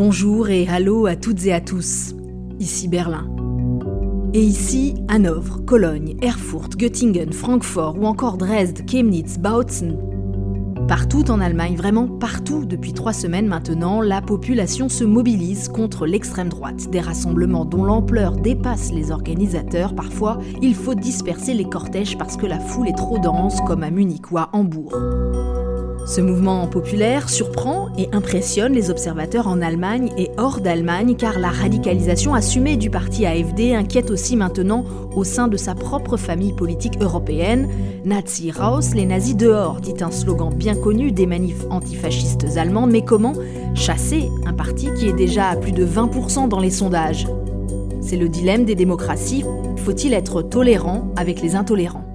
Bonjour et hallo à toutes et à tous. Ici Berlin. Et ici Hanovre, Cologne, Erfurt, Göttingen, Francfort ou encore Dresde, Chemnitz, Bautzen. Partout en Allemagne, vraiment partout depuis trois semaines maintenant, la population se mobilise contre l'extrême droite. Des rassemblements dont l'ampleur dépasse les organisateurs. Parfois, il faut disperser les cortèges parce que la foule est trop dense, comme à Munich ou à Hambourg. Ce mouvement populaire surprend et impressionne les observateurs en Allemagne et hors d'Allemagne car la radicalisation assumée du parti AFD inquiète aussi maintenant au sein de sa propre famille politique européenne. Nazi raus, les nazis dehors, dit un slogan bien connu des manifs antifascistes allemandes, mais comment chasser un parti qui est déjà à plus de 20% dans les sondages? C'est le dilemme des démocraties. Faut-il être tolérant avec les intolérants?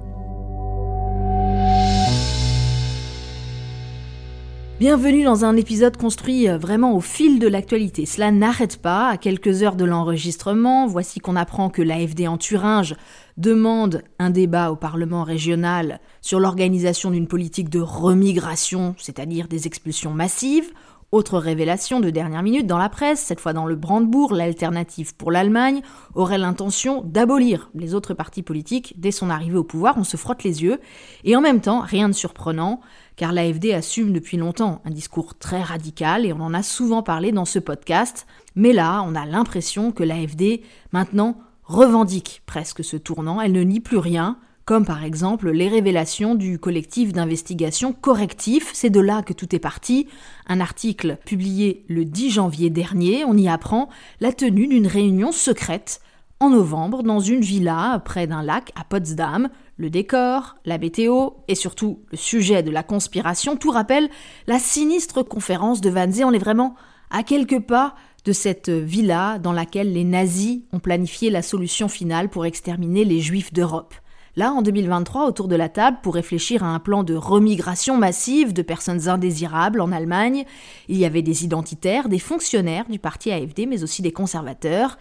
Bienvenue dans un épisode construit euh, vraiment au fil de l'actualité. Cela n'arrête pas. À quelques heures de l'enregistrement, voici qu'on apprend que l'AFD en Thuringe demande un débat au Parlement régional sur l'organisation d'une politique de remigration, c'est-à-dire des expulsions massives. Autre révélation de dernière minute dans la presse, cette fois dans le Brandebourg, l'alternative pour l'Allemagne aurait l'intention d'abolir les autres partis politiques dès son arrivée au pouvoir. On se frotte les yeux. Et en même temps, rien de surprenant, car l'AFD assume depuis longtemps un discours très radical et on en a souvent parlé dans ce podcast. Mais là, on a l'impression que l'AFD, maintenant, revendique presque ce tournant. Elle ne nie plus rien, comme par exemple les révélations du collectif d'investigation Correctif. C'est de là que tout est parti. Un article publié le 10 janvier dernier, on y apprend la tenue d'une réunion secrète en novembre dans une villa près d'un lac à Potsdam. Le décor, la météo et surtout le sujet de la conspiration, tout rappelle la sinistre conférence de Wannsee. On est vraiment à quelques pas de cette villa dans laquelle les nazis ont planifié la solution finale pour exterminer les juifs d'Europe. Là, en 2023, autour de la table, pour réfléchir à un plan de remigration massive de personnes indésirables en Allemagne, il y avait des identitaires, des fonctionnaires du parti AFD, mais aussi des conservateurs.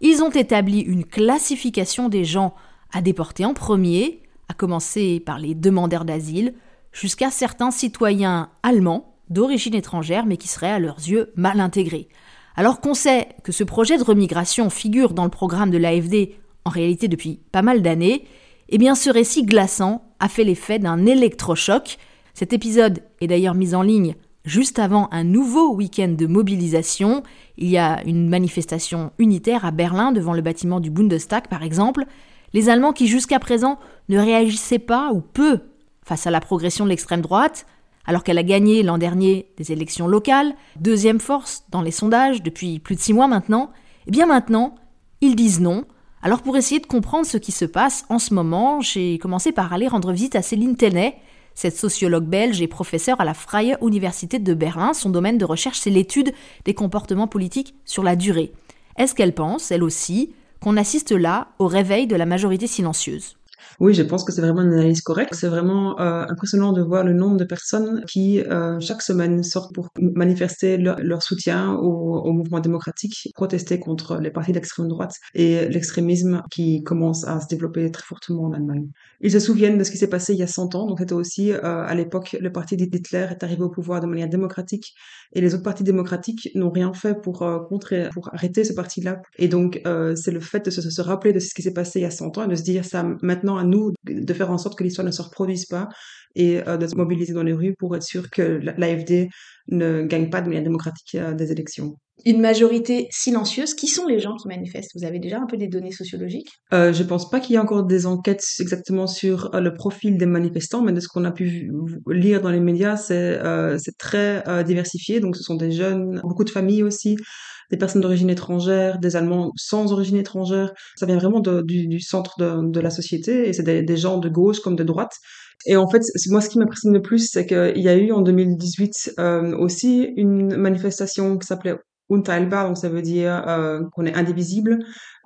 Ils ont établi une classification des gens à déporter en premier, à commencer par les demandeurs d'asile, jusqu'à certains citoyens allemands d'origine étrangère, mais qui seraient à leurs yeux mal intégrés. Alors qu'on sait que ce projet de remigration figure dans le programme de l'AFD en réalité depuis pas mal d'années, eh bien ce récit glaçant a fait l'effet d'un électrochoc. Cet épisode est d'ailleurs mis en ligne juste avant un nouveau week-end de mobilisation. Il y a une manifestation unitaire à Berlin devant le bâtiment du Bundestag par exemple. Les Allemands qui jusqu'à présent ne réagissaient pas ou peu face à la progression de l'extrême droite, alors qu'elle a gagné l'an dernier des élections locales, deuxième force dans les sondages depuis plus de six mois maintenant, eh bien maintenant, ils disent non, alors pour essayer de comprendre ce qui se passe en ce moment, j'ai commencé par aller rendre visite à Céline Tenay. Cette sociologue belge et professeure à la Freie Université de Berlin, son domaine de recherche c'est l'étude des comportements politiques sur la durée. Est-ce qu'elle pense, elle aussi, qu'on assiste là au réveil de la majorité silencieuse? Oui, je pense que c'est vraiment une analyse correcte. C'est vraiment euh, impressionnant de voir le nombre de personnes qui, euh, chaque semaine, sortent pour manifester leur, soutien au, au, mouvement démocratique, protester contre les partis d'extrême droite et l'extrémisme qui commence à se développer très fortement en Allemagne. Ils se souviennent de ce qui s'est passé il y a 100 ans. Donc, c'était aussi, euh, à l'époque, le parti d'Hitler est arrivé au pouvoir de manière démocratique et les autres partis démocratiques n'ont rien fait pour contrer, pour arrêter ce parti-là. Et donc, c'est le fait de se, se rappeler de ce qui s'est passé il y a 100 ans et de se dire ça maintenant nous de faire en sorte que l'histoire ne se reproduise pas et euh, de se mobiliser dans les rues pour être sûr que l'AFD ne gagne pas de manière démocratique euh, des élections. Une majorité silencieuse. Qui sont les gens qui manifestent? Vous avez déjà un peu des données sociologiques? Euh, Je pense pas qu'il y ait encore des enquêtes exactement sur euh, le profil des manifestants, mais de ce qu'on a pu lire dans les médias, c'est très diversifié. Donc ce sont des jeunes, beaucoup de familles aussi, des personnes d'origine étrangère, des Allemands sans origine étrangère. Ça vient vraiment du, centre de, la société et c'est des, gens de gauche comme de droite. Et en fait, moi, ce qui m'impressionne le plus, c'est qu'il y a eu en 2018 euh, aussi une manifestation qui s'appelait Unteilbar, donc ça veut dire euh, qu'on est indivisible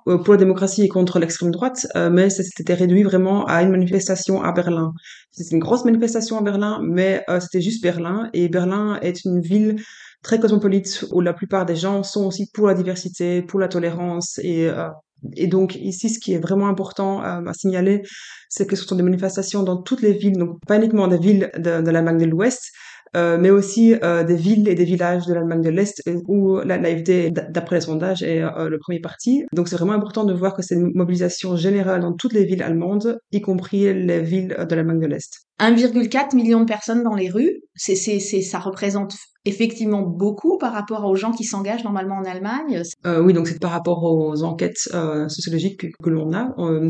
euh, pour la démocratie et contre l'extrême droite, mais ça s'était réduit vraiment à une manifestation à Berlin. C'était une grosse manifestation à Berlin, mais c'était juste Berlin, et Berlin est une ville très cosmopolite où la plupart des gens sont aussi pour la diversité, pour la tolérance et euh, et donc ici, ce qui est vraiment important euh, à signaler, c'est que ce sont des manifestations dans toutes les villes, donc pas uniquement des villes de, de l'Allemagne de l'Ouest, euh, mais aussi euh, des villes et des villages de l'Allemagne de l'Est où l'AFD, d'après les sondages, est le premier parti. Donc c'est vraiment important de voir que c'est une mobilisation générale dans toutes les villes allemandes, y compris les villes de l'Allemagne de l'Est. 1,4 million de personnes dans les rues, c'est, c'est, c'est, ça représente effectivement beaucoup par rapport aux gens qui s'engagent normalement en Allemagne. Euh, oui, donc c'est par rapport aux enquêtes euh, sociologiques que, l'on a. Euh,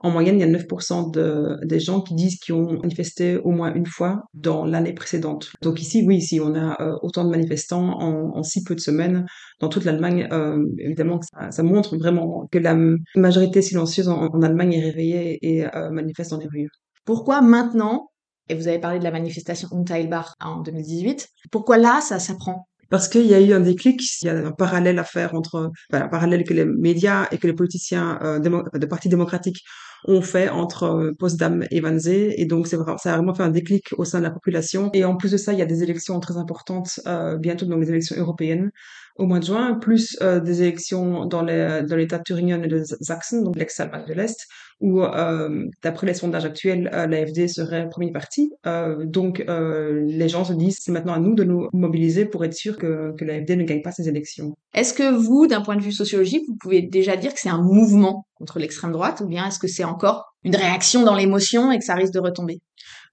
en moyenne, il y a 9% de, des gens qui disent qu'ils ont manifesté au moins une fois dans l'année précédente. Donc ici, oui, ici, on a euh, autant de manifestants en, en, si peu de semaines dans toute l'Allemagne. Euh, évidemment, ça, ça, montre vraiment que la majorité silencieuse en, en Allemagne est réveillée et manifeste dans les rues. Pourquoi maintenant et vous avez parlé de la manifestation Unteilbar en 2018. Pourquoi là, ça, ça prend parce qu'il y a eu un déclic, il y a un parallèle à faire entre, enfin, un parallèle que les médias et que les politiciens euh, de partis démocratiques ont fait entre euh, et Wannsee. Et donc, c'est ça a vraiment fait un déclic au sein de la population. Et en plus de ça, il y a des élections très importantes, euh, bientôt donc les élections européennes au mois de juin, plus euh, des élections dans l'État de Thuringen et de Sachsen, donc l'ex-Allemagne de l'Est, où euh, d'après les sondages actuels, euh, l'AFD serait premier parti. Donc les gens se disent c'est maintenant à nous de nous mobiliser pour être sûr que, que l'AFD ne gagne pas ces élections. Est-ce que vous, d'un point de vue sociologique, vous pouvez déjà dire que c'est un mouvement contre l'extrême droite, ou bien est-ce que c'est encore une réaction dans l'émotion et que ça risque de retomber?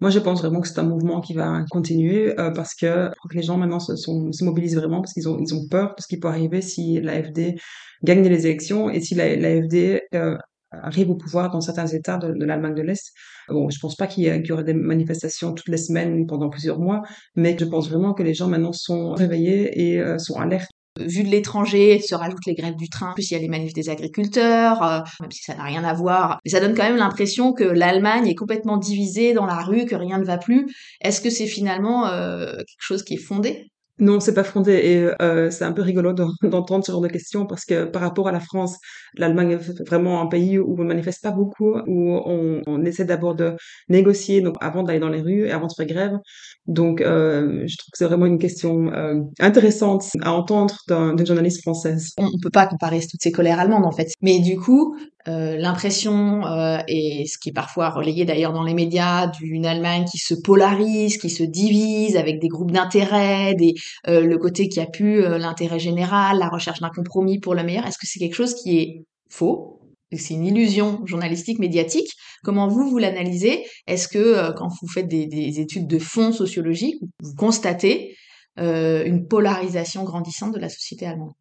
Moi, je pense vraiment que c'est un mouvement qui va continuer euh, parce que, que les gens maintenant se, sont, se mobilisent vraiment parce qu'ils ont, ils ont peur de ce qui peut arriver si l'AFD gagne les élections et si l'AFD euh, arrive au pouvoir dans certains États de, l'Allemagne de l'Est. Bon, je pense pas qu'il y, y, aurait des manifestations toutes les semaines pendant plusieurs mois, mais je pense vraiment que les gens maintenant sont réveillés et euh, sont alertes Vu de l'étranger, se rajoutent les grèves du train, plus il y a les manifs des agriculteurs, euh, même si ça n'a rien à voir. Mais ça donne quand même l'impression que l'Allemagne est complètement divisée dans la rue, que rien ne va plus. Est-ce que c'est finalement euh, quelque chose qui est fondé? Non, c'est pas fondé et euh, c'est un peu rigolo d'entendre ce genre de questions parce que par rapport à la France, l'Allemagne est vraiment un pays où on ne manifeste pas beaucoup, où on, essaie d'abord de négocier donc avant d'aller dans les rues et avant de faire grève. Donc, euh, je trouve que c'est vraiment une question euh, intéressante à entendre d'une journaliste française. On ne peut pas comparer toutes ces colères allemandes en fait, mais du coup, euh, l'impression, euh, et ce qui est parfois relayé d'ailleurs dans les médias, d'une Allemagne qui se polarise, qui se divise avec des groupes d'intérêt, des, euh, le côté qui a pu l'intérêt général, la recherche d'un compromis pour le meilleur. Est-ce que c'est quelque chose qui est faux? C'est une illusion journalistique, médiatique? Comment vous, vous l'analysez? Est-ce que quand vous faites des, des, études de fond sociologiques, vous constatez une polarisation grandissante de la société allemande?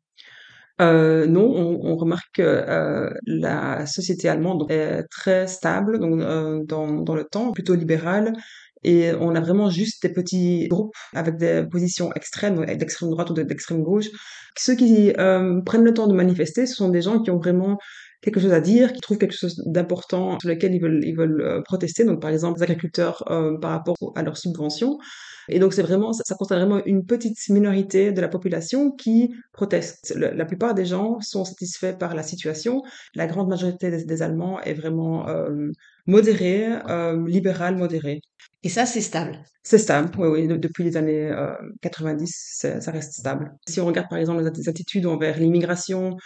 Euh, non, on, on, remarque que euh, la société allemande est très stable donc, euh, dans, dans, le temps, plutôt libérale, et on a vraiment juste des petits groupes avec des positions extrêmes, d'extrême droite ou d'extrême gauche. Ceux qui euh, prennent le temps de manifester, ce sont des gens qui ont vraiment quelque chose à dire, qui trouvent quelque chose d'important sur lequel ils veulent, ils veulent euh, protester. Donc, par exemple, les agriculteurs euh, par rapport à leurs subventions. Et donc, c'est vraiment, ça, concerne vraiment une petite minorité de la population qui proteste. la plupart des gens sont satisfaits par la situation. La grande majorité des, Allemands est vraiment euh, modérée, euh, libérale, modérée. Et ça, c'est stable. C'est stable, oui, oui. Depuis les années 90, ça reste stable. Si on regarde par exemple les attitudes envers l'immigration,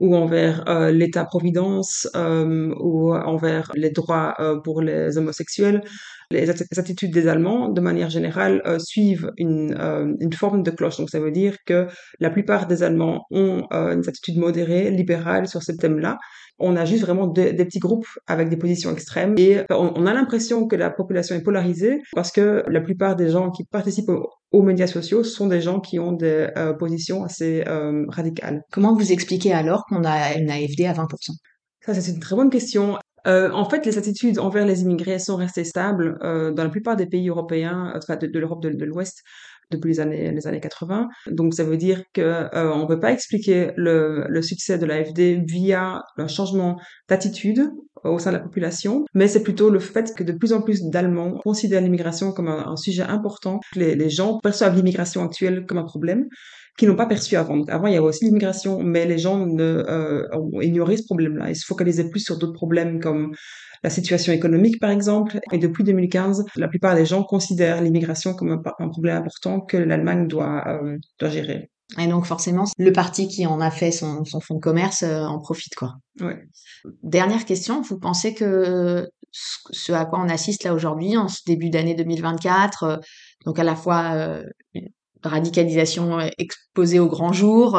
ou envers euh, l'État-providence euh, ou envers les droits euh, pour les homosexuels. Les attitudes des Allemands, de manière générale, euh, suivent une, euh, une, forme de cloche. Donc ça veut dire que la plupart des Allemands ont une attitude modérée, libérale sur ce thème-là. On a juste vraiment des petits groupes avec des positions extrêmes et on, on a l'impression que la population est polarisée parce que la plupart des gens qui participent aux, aux médias sociaux sont des gens qui ont des euh, positions assez euh, radicales. Comment vous expliquez alors qu'on a une AFD à 20% Ça, c'est une très bonne question. Euh, en fait, les attitudes envers les immigrés sont restées stables euh, dans la plupart des pays européens, enfin de, l'Europe de, l'Ouest, depuis les années, les années 80. Donc ça veut dire que euh, peut pas expliquer le, le succès de l'AFD via un changement d'attitude au sein de la population, mais c'est plutôt le fait que de plus en plus d'Allemands considèrent l'immigration comme un, un, sujet important. Les, les gens perçoivent l'immigration actuelle comme un problème qui n'ont pas perçu avant. Donc, avant, il y avait aussi l'immigration, mais les gens ne, euh, ont ignoré ce problème-là. Ils se focalisaient plus sur d'autres problèmes comme la situation économique, par exemple. Et depuis 2015, la plupart des gens considèrent l'immigration comme un, un, problème important que l'Allemagne doit, euh, doit gérer. Et donc forcément, le parti qui en a fait son, son fonds de commerce euh, en profite, quoi. Ouais. Dernière question, vous pensez que ce à quoi on assiste là aujourd'hui, en ce début d'année 2024, donc à la fois une radicalisation exposée au grand jour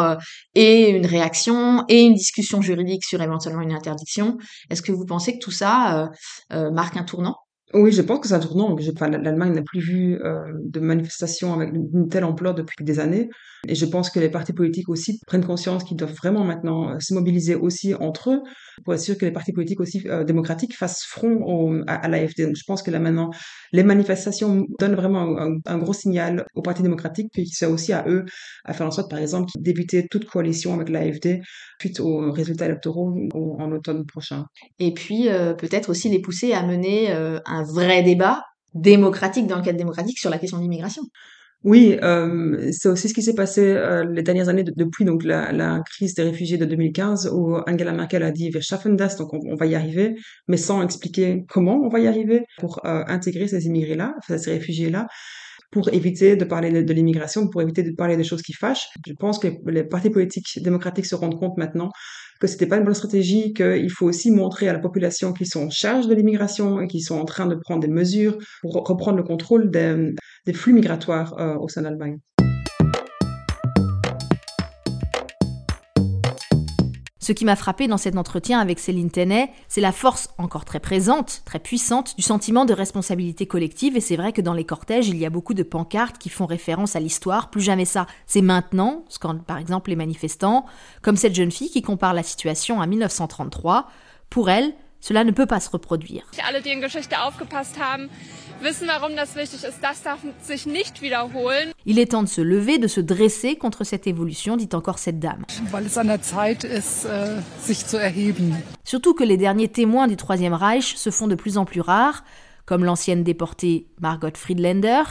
et une réaction et une discussion juridique sur éventuellement une interdiction. Est-ce que vous pensez que tout ça marque un tournant? Oui, je pense que c'est un tournant. L'Allemagne n'a plus vu de manifestations avec une telle ampleur depuis des années. Et je pense que les partis politiques aussi prennent conscience qu'ils doivent vraiment maintenant euh, se mobiliser aussi entre eux pour être sûr que les partis politiques aussi euh, démocratiques fassent front à, l'AFD. Donc je pense que là maintenant, les manifestations donnent vraiment un, gros signal aux partis démocratiques, puis c'est aussi à eux à faire en sorte, par exemple, d'éviter toute coalition avec l'AFD suite aux résultats électoraux en automne prochain. Et puis euh, peut-être aussi les pousser à mener un vrai débat démocratique dans le cadre démocratique sur la question de l'immigration. Oui, euh, c'est aussi ce qui s'est passé euh, les dernières années depuis donc la, la, crise des réfugiés de 2015 où Angela Merkel a dit wir schaffen das, donc on, va y arriver, mais sans expliquer comment on va y arriver pour euh, intégrer ces immigrés-là, ces réfugiés-là pour éviter de parler de, l'immigration, pour éviter de parler des choses qui fâchent. Je pense que les partis politiques démocratiques se rendent compte maintenant que c'était pas une bonne stratégie, qu'il faut aussi montrer à la population qu'ils sont en charge de l'immigration et qu'ils sont en train de prendre des mesures pour reprendre le contrôle des, flux migratoires euh, au sein d'Allemagne. Ce qui m'a frappé dans cet entretien avec Céline Tenet, c'est la force encore très présente, très puissante, du sentiment de responsabilité collective. Et c'est vrai que dans les cortèges, il y a beaucoup de pancartes qui font référence à l'histoire. Plus jamais ça. C'est maintenant, quand par exemple les manifestants, comme cette jeune fille qui compare la situation à 1933. Pour elle, cela ne peut pas se reproduire. Wissen, warum das wichtig ist. Das darf sich nicht wiederholen. Il est temps de se lever, de se dresser contre cette évolution, dit encore cette dame. Weil es an der Zeit ist, äh, sich zu erheben. Surtout que les derniers témoins du Troisième Reich se font de plus en plus rares, comme l'ancienne déportée Margot Friedländer,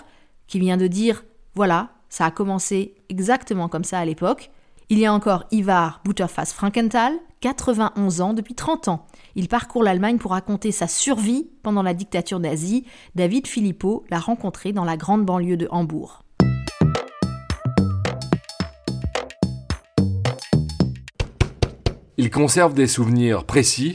qui vient de dire Voilà, ça a commencé exactement comme ça à l'époque. Il y a encore Ivar Butterfass Frankenthal, 91 ans depuis 30 ans. Il parcourt l'Allemagne pour raconter sa survie pendant la dictature nazie. David Philippot l'a rencontré dans la grande banlieue de Hambourg. Il conserve des souvenirs précis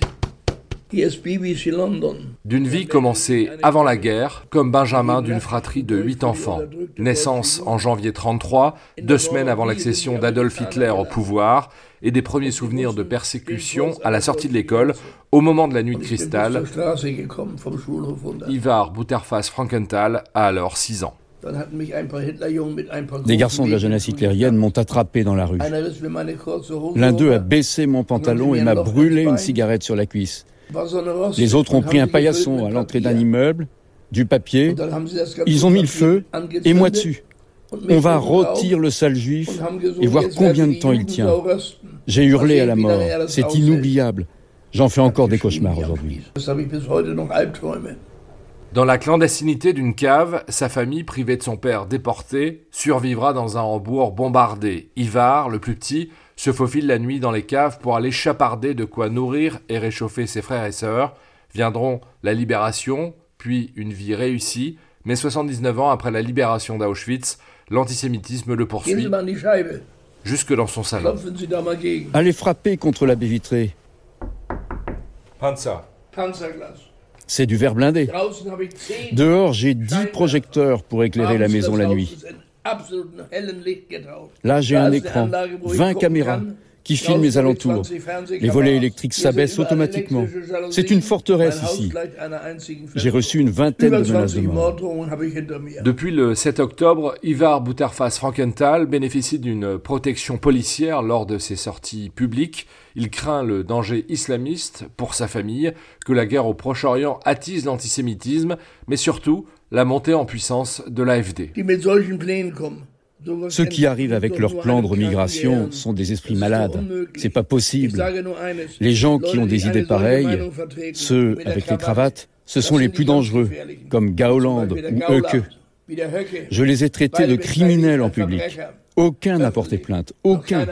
d'une vie commencée avant la guerre, comme Benjamin d'une fratrie de huit enfants. Naissance en janvier 33, deux semaines avant l'accession d'Adolf Hitler au pouvoir, et des premiers souvenirs de persécution à la sortie de l'école, au moment de la nuit de cristal. Ivar Butterfass Frankenthal a alors 6 ans. Des garçons de la jeunesse hitlérienne m'ont attrapé dans la rue. L'un d'eux a baissé mon pantalon et m'a brûlé une cigarette sur la cuisse. Les autres ont pris un paillasson à l'entrée d'un immeuble, du papier, ils ont mis le feu et moi dessus. On va rôtir le sale juif et voir combien de temps il tient. J'ai hurlé à la mort. C'est inoubliable. J'en fais encore des cauchemars aujourd'hui. Dans la clandestinité d'une cave, sa famille, privée de son père déporté, survivra dans un Hambourg bombardé. Ivar, le plus petit, se faufile la nuit dans les caves pour aller chaparder de quoi nourrir et réchauffer ses frères et sœurs. Viendront la libération, puis une vie réussie, mais 79 ans après la libération d'Auschwitz, l'antisémitisme le poursuit jusque dans son salon. Allez frapper contre la baie vitrée. Panzer. C'est du verre blindé. Dehors, j'ai dix projecteurs pour éclairer la maison la nuit. Là, j'ai un écran, 20 caméras qui filment les alentours. Les volets électriques s'abaissent automatiquement. C'est une forteresse ici. J'ai reçu une vingtaine de menaces de mort. Depuis le 7 octobre, Ivar Butterfass Frankenthal bénéficie d'une protection policière lors de ses sorties publiques. Il craint le danger islamiste pour sa famille, que la guerre au Proche-Orient attise l'antisémitisme, mais surtout la montée en puissance de l'AFD. Ceux qui arrivent avec leurs plans de remigration sont des esprits malades. C'est pas possible. Les gens qui ont des idées pareilles, ceux avec les cravates, ce sont les plus dangereux, comme Gauland ou Höcke. Je les ai traités de criminels en public. Aucun n'a porté plainte. Aucun.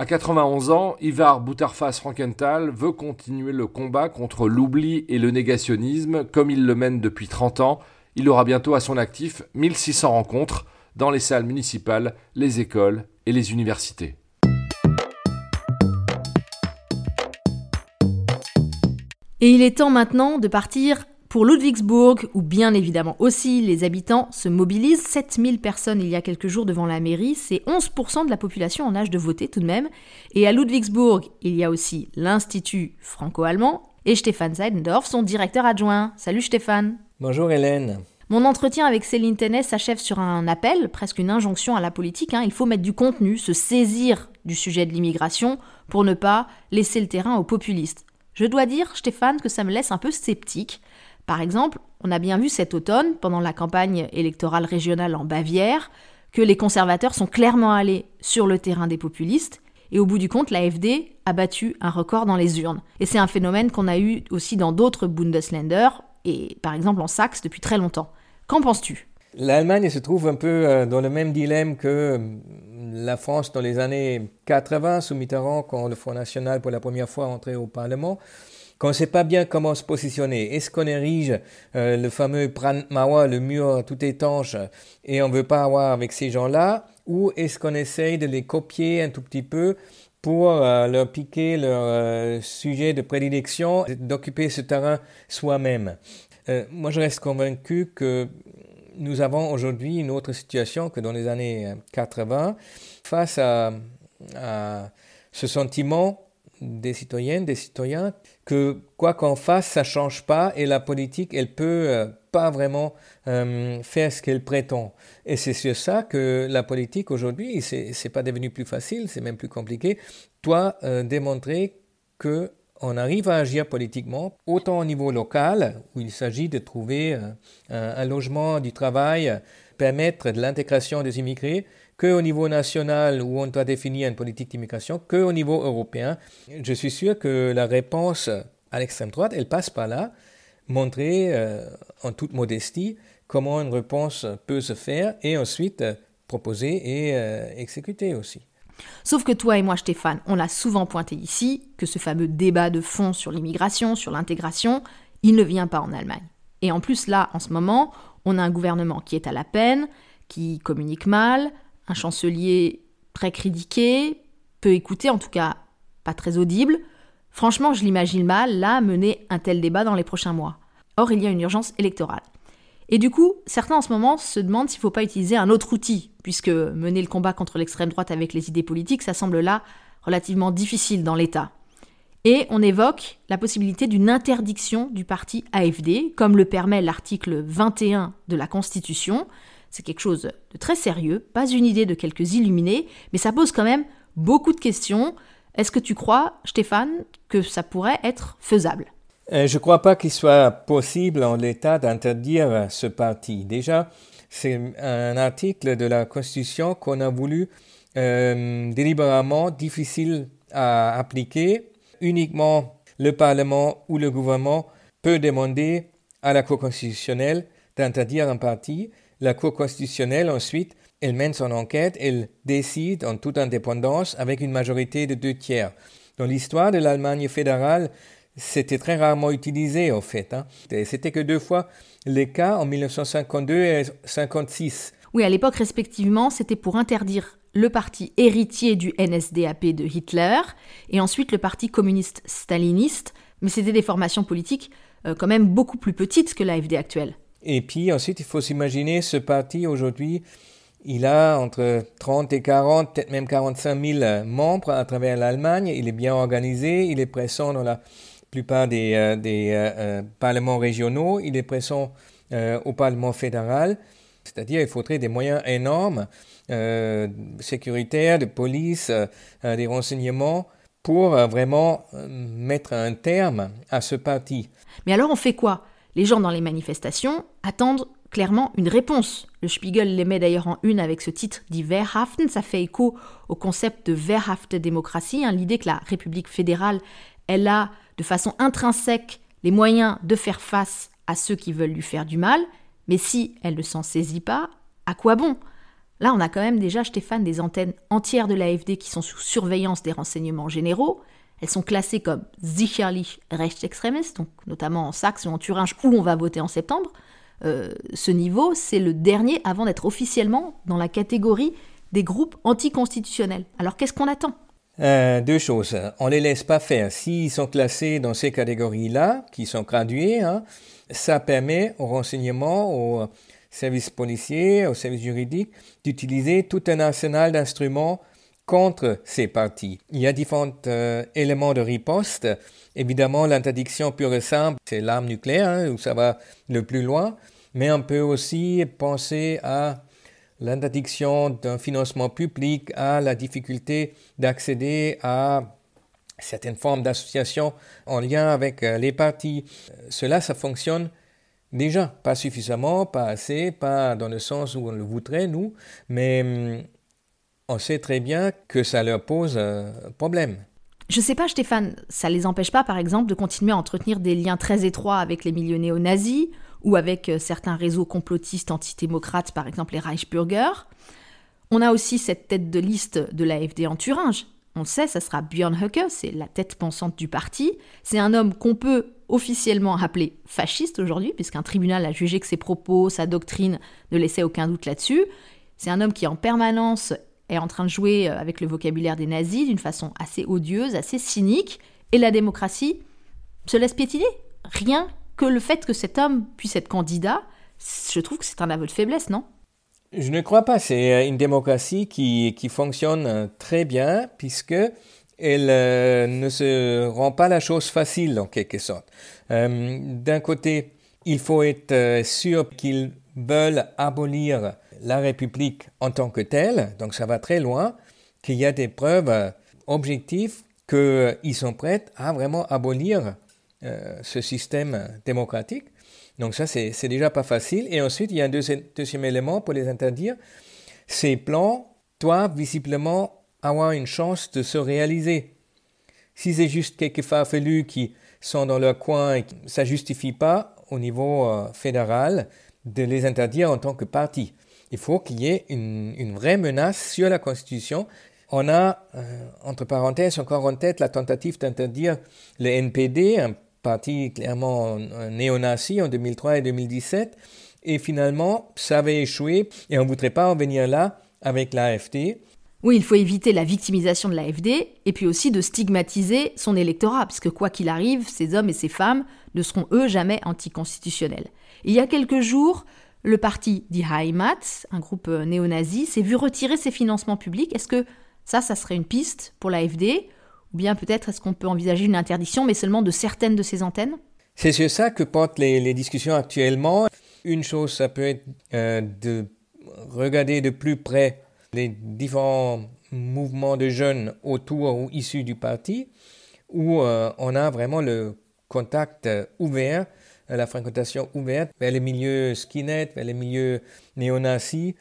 À 91 ans, Ivar Butterfass Frankenthal veut continuer le combat contre l'oubli et le négationnisme comme il le mène depuis 30 ans il aura bientôt à son actif 1600 rencontres dans les salles municipales, les écoles et les universités. Et il est temps maintenant de partir Pour Ludwigsburg, où bien évidemment aussi les habitants se mobilisent, 7000 personnes il y a quelques jours devant la mairie, c'est 11% de la population en âge de voter tout de même. Et à Ludwigsburg, il y a aussi l'Institut franco-allemand et Stéphane Seidendorf, son directeur adjoint. Salut Stéphane. Bonjour Hélène. Mon entretien avec Céline Tennet s'achève sur un appel, presque une injonction à la politique. Hein. Il faut mettre du contenu, se saisir du sujet de l'immigration pour ne pas laisser le terrain aux populistes. Je dois dire, Stéphane, que ça me laisse un peu sceptique. Par exemple, on a bien vu cet automne, pendant la campagne électorale régionale en Bavière, que les conservateurs sont clairement allés sur le terrain des populistes, et au bout du compte, l'AFD a battu un record dans les urnes. Et c'est un phénomène qu'on a eu aussi dans d'autres Bundesländer, et par exemple en Saxe depuis très longtemps. Qu'en penses-tu? L'Allemagne se trouve un peu euh, dans le même dilemme que euh, la France dans les années 80 sous Mitterrand, quand le Front National pour la première fois entré au Parlement qu'on ne sait pas bien comment se positionner. Est-ce qu'on érige euh, le fameux Brandmauer, le mur tout étanche, et on ne veut pas avoir avec ces gens-là, ou est-ce qu'on essaye de les copier un tout petit peu pour euh, leur piquer leur euh, sujet de prédilection, d'occuper ce terrain soi-même? Moi, je reste convaincu que nous avons aujourd'hui une autre situation que dans les années 80 face à ce sentiment des citoyennes, des citoyens, que quoi qu'on fasse, ça change pas et la politique, elle peut euh, pas vraiment euh, faire ce qu'elle prétend. Et c'est sur ça que la politique aujourd'hui, c'est, c'est pas devenu plus facile, c'est même plus compliqué, doit euh, démontrer que on arrive à agir politiquement, autant au niveau local, où il s'agit de trouver un, un logement, du travail, permettre de l'intégration des immigrés, qu'au niveau national où on doit définir une politique d'immigration, qu'au niveau européen. Je suis sûr que la réponse à l'extrême droite, elle passe par là, montrer euh, en toute modestie comment une réponse peut se faire et ensuite euh, proposer et euh, exécuter aussi. Sauf que toi et moi, Stéphane, on l'a souvent pointé ici, que ce fameux débat de fond sur l'immigration, sur l'intégration, il ne vient pas en Allemagne. Et en plus, là, en ce moment, on a un gouvernement qui est à la peine, qui communique mal, un chancelier très critiqué, peu écouté, en tout cas pas très audible. Franchement, je l'imagine mal, là, mener un tel débat dans les prochains mois. Or, il y a une urgence électorale. Et du coup, certains en ce moment se demandent s'il ne faut pas utiliser un autre outil, puisque mener le combat contre l'extrême droite avec les idées politiques, ça semble là relativement difficile dans l'État. Et on évoque la possibilité d'une interdiction du parti AFD, comme le permet l'article 21 de la Constitution, c'est quelque chose de très sérieux, pas une idée de quelques illuminés, mais ça pose quand même beaucoup de questions. Est-ce que tu crois, Stéphane, que ça pourrait être faisable? Euh, Je ne crois pas qu'il soit possible en l'état d'interdire ce parti. Déjà, c'est un article de la Constitution qu'on a voulu euh, délibérément difficile à appliquer. Uniquement le Parlement ou le gouvernement peut demander à la Cour constitutionnelle d'interdire un parti. La Cour constitutionnelle, ensuite, elle mène son enquête, elle décide en toute indépendance avec une majorité de deux tiers. Dans l'histoire de l'Allemagne fédérale, c'était très rarement utilisé, en fait. Hein. C'était que deux fois les cas en 1952 et 1956. Oui, à l'époque, respectivement, c'était pour interdire le parti héritier du NSDAP de Hitler et ensuite le parti communiste staliniste, mais c'était des formations politiques euh, quand même beaucoup plus petites que l'AFD actuelle. Et puis ensuite, il faut s'imaginer ce parti aujourd'hui, il a entre 30 et 40, peut-être même 45 000 membres à travers l'Allemagne. Il est bien organisé, il est présent dans la plupart des, euh, euh, euh, parlements régionaux, il est présent au Parlement fédéral. C'est-à-dire, il faudrait des moyens énormes, sécuritaires, de police, des renseignements, pour vraiment mettre un terme à ce parti. Mais alors, on fait quoi? Les gens dans les manifestations attendent clairement une réponse. Le Spiegel les met d'ailleurs en une avec ce titre dit Wehrhaften. Ça fait écho au concept de Wehrhafte démocratie, hein, l'idée que la République fédérale, elle a de façon intrinsèque les moyens de faire face à ceux qui veulent lui faire du mal, mais si elle ne s'en saisit pas, à quoi bon? Là, on a quand même déjà, Stéphane, des antennes entières de l'AFD qui sont sous surveillance des renseignements généraux. Elles sont classées comme sicherlich rechtsextremistes, donc notamment en Saxe ou en Thuringe où on va voter en septembre. Euh, ce niveau, c'est le dernier avant d'être officiellement dans la catégorie des groupes anticonstitutionnels. Alors qu'est-ce qu'on attend? Euh, deux choses. On les laisse pas faire. S'ils sont classés dans ces catégories-là, qui sont gradués, hein, ça permet au renseignement, aux services policiers, aux services juridiques, d'utiliser tout un arsenal d'instruments contre ces partis. Il y a différents euh, éléments de riposte. Évidemment, l'interdiction pure et simple, c'est l'arme nucléaire, hein, où ça va le plus loin. Mais on peut aussi penser à l'interdiction d'un financement public, à la difficulté d'accéder à certaines formes d'associations en lien avec euh, les partis. Cela, ça fonctionne déjà, pas suffisamment, pas assez, pas dans le sens où on le voudrait, nous, mais hum, on sait très bien que ça leur pose problème. Je sais pas, Stéphane, ça les empêche pas, par exemple, de continuer à entretenir des liens très étroits avec les milieux néo-nazis ou avec euh, certains réseaux complotistes antidémocrates, par exemple les Reichsbürger. On a aussi cette tête de liste de l'AFD en Thuringe. On le sait, ça sera Björn Höcke, c'est la tête pensante du parti. C'est un homme qu'on peut officiellement appeler fasciste aujourd'hui, puisqu'un tribunal a jugé que ses propos, sa doctrine ne laissaient aucun doute là-dessus. C'est un homme qui en permanence est en train de jouer euh, avec le vocabulaire des nazis d'une façon assez odieuse, assez cynique, et la démocratie se laisse piétiner. Rien que le fait que cet homme puisse être candidat, je trouve que c'est un aveu de faiblesse, non? Je ne crois pas. C'est euh, une démocratie qui, qui fonctionne euh, très bien puisque elle ne se rend pas la chose facile en quelque sorte. D'un côté, il faut être sûr qu'ils veulent abolir la République en tant que telle, donc ça va très loin, qu'il y a des preuves objectives qu'ils sont prêts à vraiment abolir euh, ce système démocratique. Donc ça, c'est déjà pas facile. Et ensuite, il y a un deuxième, élément pour les interdire. Ces plans doivent visiblement avoir une chance de se réaliser. Si c'est juste quelques farfelus qui sont dans leur coin, ça justifie pas au niveau euh, fédéral de les interdire en tant que parti. Il faut qu'il y ait une, vraie menace sur la Constitution. On a, euh, entre parenthèses, encore en tête la tentative d'interdire le NPD, un parti clairement néo-nazi en 2003 et 2017. Et finalement, ça avait échoué et on ne voudrait pas en venir là avec l'AFD. Oui, il faut éviter la victimisation de l'AFD et puis aussi de stigmatiser son électorat, puisque quoi qu'il arrive, ces hommes et ces femmes ne seront eux jamais anticonstitutionnels. Il y a quelques jours, le parti Die Heimat, un groupe néo-nazi, s'est vu retirer ses financements publics. Est-ce que ça, ça serait une piste pour l'AFD ou bien peut-être est-ce qu'on peut envisager une interdiction, mais seulement de certaines de ces antennes? C'est sur ça que portent les, discussions actuellement. Une chose, ça peut être euh, de regarder de plus près les différents mouvements de jeunes autour ou issus du parti, où euh, on a vraiment le contact ouvert, la fréquentation ouverte vers les milieux skinhead, vers les milieux néo-nazis.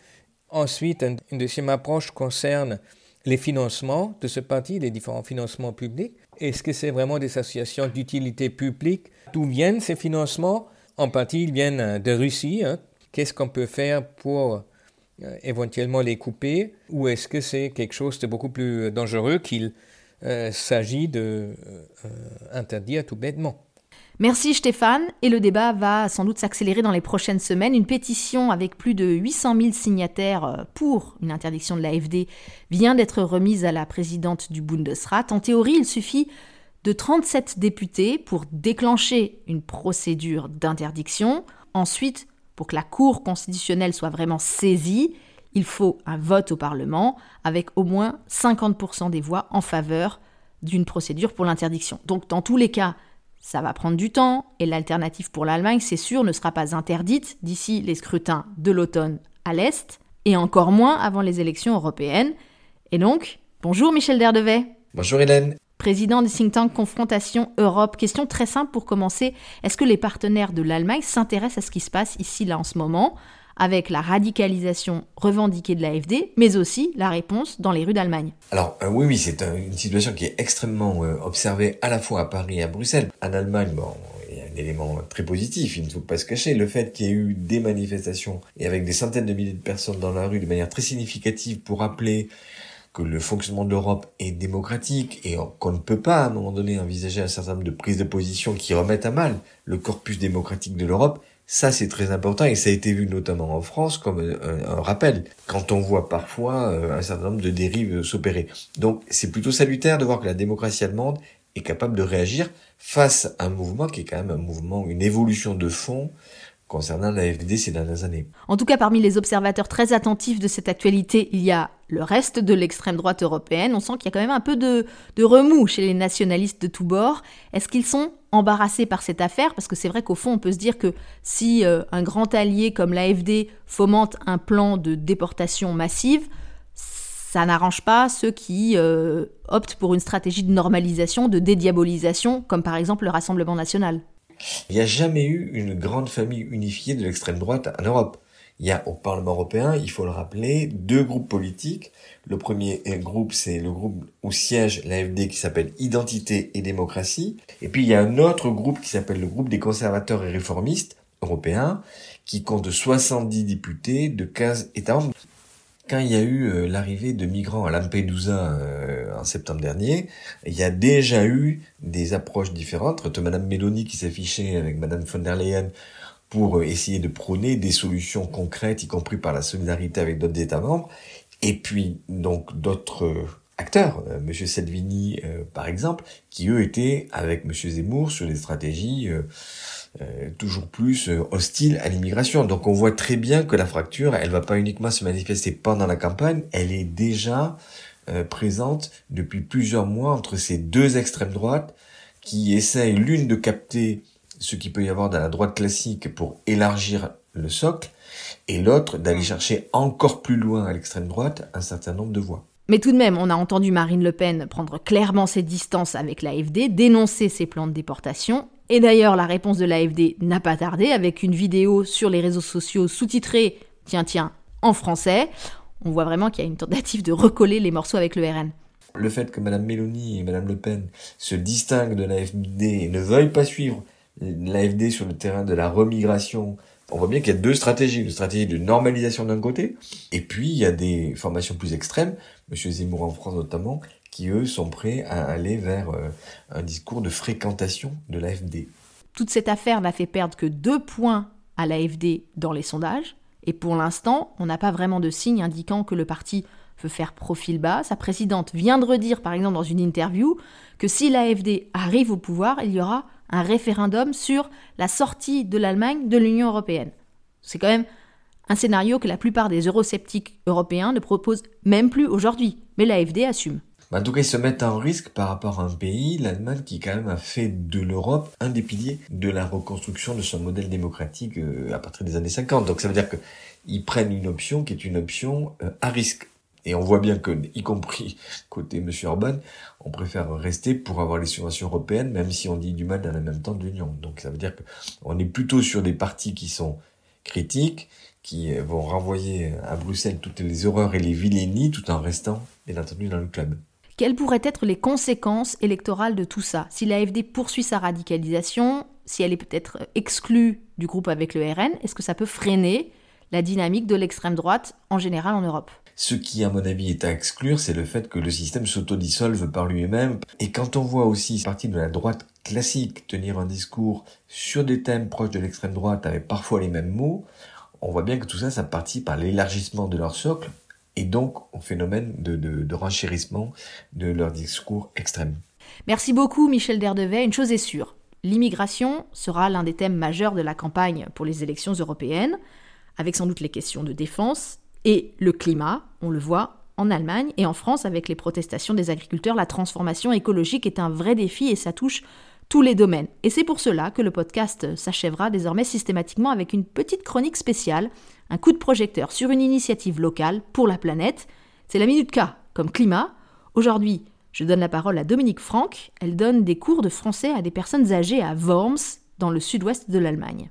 Ensuite, une deuxième approche concerne les financements de ce parti, les différents financements publics. Est-ce que c'est vraiment des associations d'utilité publique? D'où viennent ces financements? En partie, ils viennent de Russie. Hein. Qu'est-ce qu'on peut faire pour euh, éventuellement les couper? Ou est-ce que c'est quelque chose de beaucoup plus dangereux qu'il euh, s'agit de euh, interdire tout bêtement? Merci Stéphane, et le débat va sans doute s'accélérer dans les prochaines semaines. Une pétition avec plus de 800 000 signataires euh, pour une interdiction de l'AFD vient d'être remise à la présidente du Bundesrat. En théorie, il suffit de 37 députés pour déclencher une procédure d'interdiction. Ensuite, pour que la Cour constitutionnelle soit vraiment saisie, il faut un vote au Parlement avec au moins 50% des voix en faveur d'une procédure pour l'interdiction. Donc dans tous les cas, ça va prendre du temps et l'alternative pour l'Allemagne, c'est sûr, ne sera pas interdite d'ici les scrutins de l'automne à l'Est et encore moins avant les élections européennes. Et donc, bonjour Michel Derdevet. Bonjour Hélène. Président du think tank Confrontation Europe. Question très simple pour commencer. Est-ce que les partenaires de l'Allemagne s'intéressent à ce qui se passe ici, là, en ce moment? Avec la radicalisation revendiquée de l'AFD, mais aussi la réponse dans les rues d'Allemagne. Alors euh, oui, oui, c'est une situation qui est extrêmement euh, observée à la fois à Paris et à Bruxelles. En Allemagne, bon, il y a un élément très positif, il ne faut pas se cacher, le fait qu'il y ait eu des manifestations et avec des centaines de milliers de personnes dans la rue de manière très significative pour rappeler que le fonctionnement de l'Europe est démocratique et qu'on ne peut pas à un moment donné envisager un certain nombre de prises de position qui remettent à mal le corpus démocratique de l'Europe, Ça, c'est très important et ça a été vu notamment en France comme un, rappel quand on voit parfois un certain nombre de dérives s'opérer. Donc, c'est plutôt salutaire de voir que la démocratie allemande est capable de réagir face à un mouvement qui est quand même un mouvement, une évolution de fond concernant la FDD ces dernières années. En tout cas, parmi les observateurs très attentifs de cette actualité, il y a le reste de l'extrême droite européenne. On sent qu'il y a quand même un peu de, remous chez les nationalistes de tous bords. Est-ce qu'ils sont embarrassés par cette affaire Parce que c'est vrai qu'au fond, on peut se dire que si euh, un grand allié comme l'AFD fomente un plan de déportation massive, ça n'arrange pas ceux qui euh, optent pour une stratégie de normalisation, de dédiabolisation, comme par exemple le Rassemblement national. Il n'y a jamais eu une grande famille unifiée de l'extrême droite en Europe. Il y a au Parlement européen, il faut le rappeler, deux groupes politiques. Le premier groupe, c'est le groupe où siège l'AFD qui s'appelle Identité et démocratie. Et puis il y a un autre groupe qui s'appelle le groupe des conservateurs et réformistes européens, qui compte 70 députés de 15 États membres. Quand il y a eu euh, l'arrivée de migrants à Lampedusa euh, en septembre dernier, il y a déjà eu des approches différentes entre Madame Meloni qui s'affichait avec Madame von der Leyen pour euh, essayer de prôner des solutions concrètes, y compris par la solidarité avec d'autres États membres, et puis donc d'autres acteurs, Monsieur Salvini par exemple, qui eux étaient avec Monsieur Zemmour sur des stratégies euh, toujours plus euh, hostile à l'immigration. Donc on voit très bien que la fracture, elle va pas uniquement se manifester pendant la campagne, elle est déjà euh, présente depuis plusieurs mois entre ces deux extrêmes droites qui essayent l'une de capter ce qu'il peut y avoir dans la droite classique pour élargir le socle, et l'autre d'aller chercher encore plus loin à l'extrême droite un certain nombre de voix. Mais tout de même, on a entendu Marine Le Pen prendre clairement ses distances avec l'AFD, dénoncer ses plans de déportation et d'ailleurs, la réponse de l'AFD n'a pas tardé avec une vidéo sur les réseaux sociaux sous-titrée, tiens, tiens, en français. On voit vraiment qu'il y a une tentative de recoller les morceaux avec le RN. Le fait que Mme Mélanie et Mme Le Pen se distinguent de l'AFD et ne veuillent pas suivre l'AFD sur le terrain de la remigration, on voit bien qu'il y a deux stratégies. Une stratégie de normalisation d'un côté, et puis il y a des formations plus extrêmes, M. Zemmour en France notamment, qui eux sont prêts à aller vers euh, un discours de fréquentation de l'AFD. Toute cette affaire n'a fait perdre que deux points à l'AFD dans les sondages, et pour l'instant, on n'a pas vraiment de signe indiquant que le parti veut faire profil bas. Sa présidente vient de redire, par exemple, dans une interview, que si l'AFD arrive au pouvoir, il y aura un référendum sur la sortie de l'Allemagne de l'Union européenne. C'est quand même un scénario que la plupart des eurosceptiques européens ne proposent même plus aujourd'hui, mais l'AFD assume. En tout cas, ils se mettent en risque par rapport à un pays, l'Allemagne, qui quand même a fait de l'Europe un des piliers de la reconstruction de son modèle démocratique euh, à partir des années 50. Donc ça veut dire qu'ils prennent une option qui est une option euh, à risque. Et on voit bien que, y compris côté M. Orban, on préfère rester pour avoir les subventions européennes, même si on dit du mal dans le même temps de l'Union. Donc ça veut dire qu'on est plutôt sur des partis qui sont critiques, qui vont renvoyer à Bruxelles toutes les horreurs et les vilainies, tout en restant, bien entendu, dans le club. Quelles pourraient être les conséquences électorales de tout ça? Si l'AFD poursuit sa radicalisation, si elle est peut-être exclue du groupe avec le RN, est-ce que ça peut freiner la dynamique de l'extrême droite en général en Europe ce qui, à mon avis, est à exclure, c'est le fait que le système s'autodissolve par lui-même. Et quand on voit aussi partie de la droite classique tenir un discours sur des thèmes proches de l'extrême droite avec parfois les mêmes mots, on voit bien que tout ça, ça partit par l'élargissement de leur socle et donc au phénomène de, de, renchérissement de leur discours extrême. Merci beaucoup Michel Derdevet. Une chose est sûre, l'immigration sera l'un des thèmes majeurs de la campagne pour les élections européennes, avec sans doute les questions de défense et le climat, on le voit en Allemagne et en France avec les protestations des agriculteurs, la transformation écologique est un vrai défi et ça touche tous les domaines. Et c'est pour cela que le podcast s'achèvera désormais systématiquement avec une petite chronique spéciale un coup de projecteur sur une initiative locale pour la planète. C'est la Minute K, comme climat. Aujourd'hui, je donne la parole à Dominique Franck. Elle donne des cours de français à des personnes âgées à Worms, dans le sud-ouest de l'Allemagne.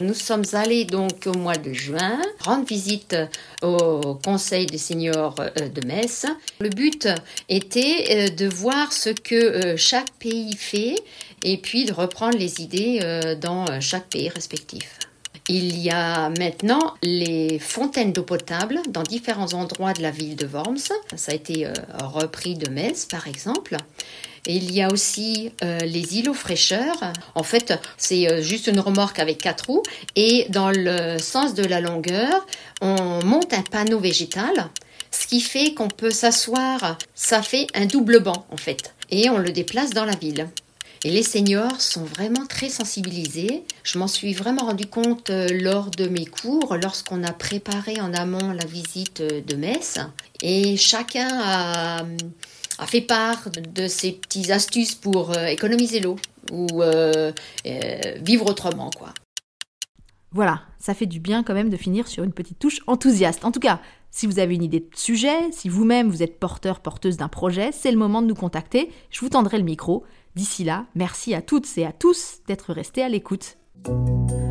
Nous sommes allés donc au mois de juin rendre visite au Conseil des seniors euh, de Metz. Le but était euh, de voir ce que euh, chaque pays fait et puis de reprendre les idées dans chaque pays respectif. Il y a maintenant les fontaines d'eau potable dans différents endroits de la ville de Worms. Ça a été repris de Metz, par exemple. Il y a aussi euh, les îlots fraîcheurs. En fait, c'est euh, juste une remorque avec quatre roues. Et dans le sens de la longueur, on monte un panneau végétal, ce qui fait qu'on peut s'asseoir. Ça fait un double banc, en fait. Et on le déplace dans la ville. Et les seniors sont vraiment très sensibilisés. Je m'en suis vraiment rendu compte euh, lors de mes cours, lorsqu'on a préparé en amont la visite de Metz. Et chacun a, fait part de ses petites astuces pour euh, économiser l'eau ou euh, vivre autrement, quoi. Voilà, ça fait du bien quand même de finir sur une petite touche enthousiaste. En tout cas, si vous avez une idée de sujet, si vous-même vous êtes porteur, porteuse d'un projet, c'est le moment de nous contacter. Je vous tendrai le micro. D'ici là, merci à toutes et à tous d'être restés à l'écoute.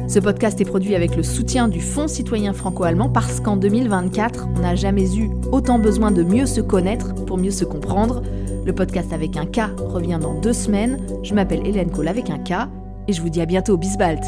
Ce podcast est produit avec le soutien du Fonds citoyen franco-allemand parce qu'en 2024, on n'a jamais eu autant besoin de mieux se connaître pour mieux se comprendre. Le podcast avec un K revient dans deux semaines. Je m'appelle Hélène Cole avec un K et je vous dis à bientôt, Bisbalt.